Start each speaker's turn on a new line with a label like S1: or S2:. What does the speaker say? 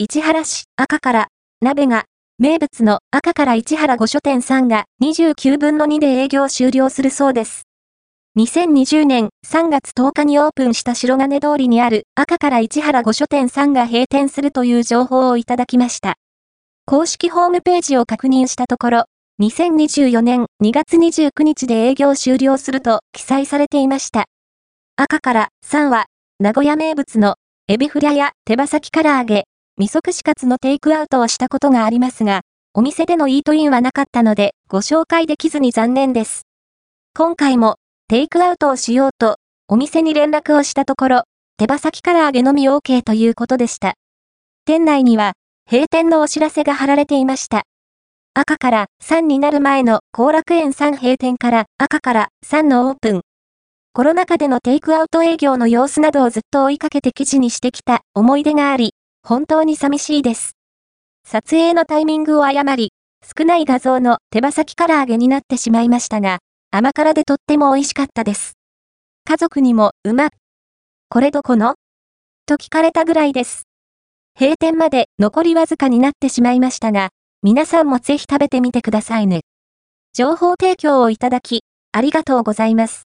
S1: 市原市赤から鍋が名物の赤から市原御書店さんが29分の2で営業終了するそうです。2020年3月10日にオープンした白金通りにある赤から市原御書店さんが閉店するという情報をいただきました。公式ホームページを確認したところ、2024年2月29日で営業終了すると記載されていました。赤から3は、名古屋名物のエビフラや手羽先唐揚げ、味噌串カツのテイクアウトをしたことがありますが、お店でのイートインはなかったのでご紹介できずに残念です。今回もテイクアウトをしようと、お店に連絡をしたところ、手羽先唐揚げのみ OK ということでした。店内には、閉店のお知らせが貼られていました。赤から3になる前の後楽園3閉店から赤から3のオープン。コロナ禍でのテイクアウト営業の様子などをずっと追いかけて記事にしてきた思い出があり、本当に寂しいです。撮影のタイミングを誤り、少ない画像の手羽先唐揚げになってしまいましたが、甘辛でとっても美味しかったです。家族にも、うま。これどこの？と聞かれたぐらいです。閉店まで残りわずかになってしまいましたが、皆さんもぜひ食べてみてくださいね。情報提供をいただき、ありがとうございます。